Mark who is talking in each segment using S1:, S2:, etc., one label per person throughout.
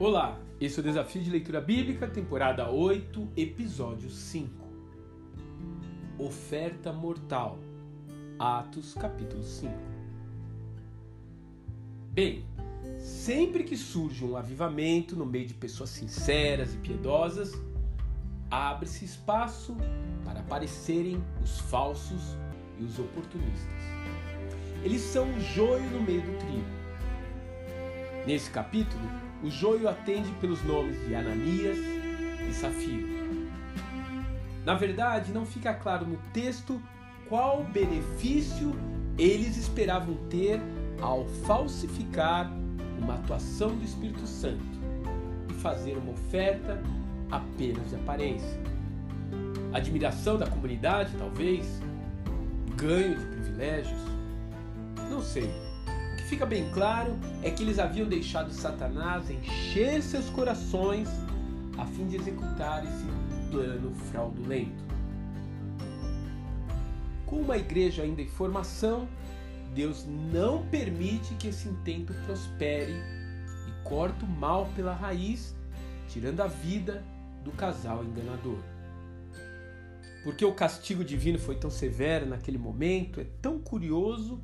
S1: Olá, esse é o Desafio de Leitura Bíblica, temporada 8, episódio 5. Oferta Mortal, Atos, capítulo 5. Bem, sempre que surge um avivamento no meio de pessoas sinceras e piedosas, abre-se espaço para aparecerem os falsos e os oportunistas. Eles são o joio no meio do trigo. Nesse capítulo, o joio atende pelos nomes de Ananias e Safiro. Na verdade, não fica claro no texto qual benefício eles esperavam ter ao falsificar uma atuação do Espírito Santo e fazer uma oferta apenas de aparência. Admiração da comunidade, talvez? Ganho de privilégios? Não sei fica bem claro é que eles haviam deixado Satanás encher seus corações a fim de executar esse plano fraudulento. Com uma igreja ainda em formação, Deus não permite que esse intento prospere e corta o mal pela raiz, tirando a vida do casal enganador. Porque o castigo divino foi tão severo naquele momento é tão curioso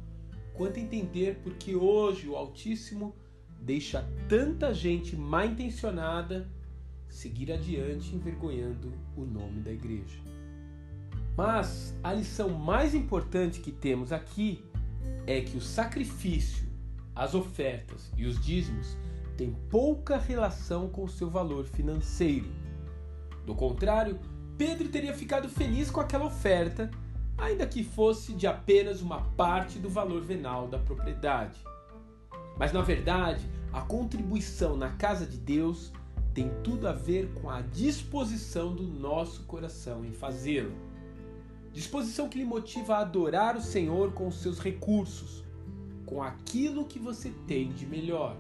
S1: quanto entender porque hoje o Altíssimo deixa tanta gente mal intencionada seguir adiante envergonhando o nome da igreja. Mas a lição mais importante que temos aqui é que o sacrifício, as ofertas e os dízimos têm pouca relação com o seu valor financeiro. Do contrário, Pedro teria ficado feliz com aquela oferta ainda que fosse de apenas uma parte do valor venal da propriedade. Mas na verdade, a contribuição na casa de Deus tem tudo a ver com a disposição do nosso coração em fazê-lo. Disposição que lhe motiva a adorar o Senhor com os seus recursos, com aquilo que você tem de melhor.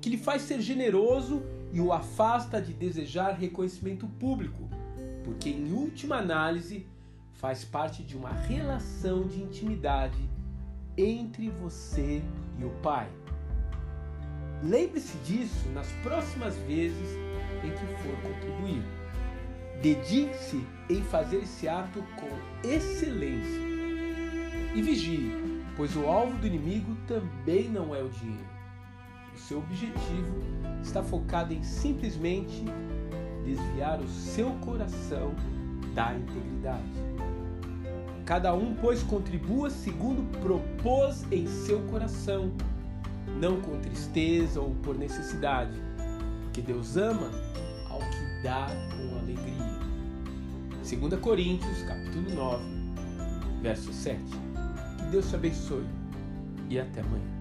S1: Que lhe faz ser generoso e o afasta de desejar reconhecimento público, porque em última análise faz parte de uma relação de intimidade entre você e o Pai. Lembre-se disso nas próximas vezes em que for contribuir. Dedique-se em fazer esse ato com excelência. E vigie, pois o alvo do inimigo também não é o dinheiro. O seu objetivo está focado em simplesmente desviar o seu coração da integridade. Cada um, pois, contribua segundo propôs em seu coração, não com tristeza ou por necessidade, porque Deus ama ao que dá com alegria. 2 Coríntios, capítulo 9, verso 7. Que Deus te abençoe e até amanhã.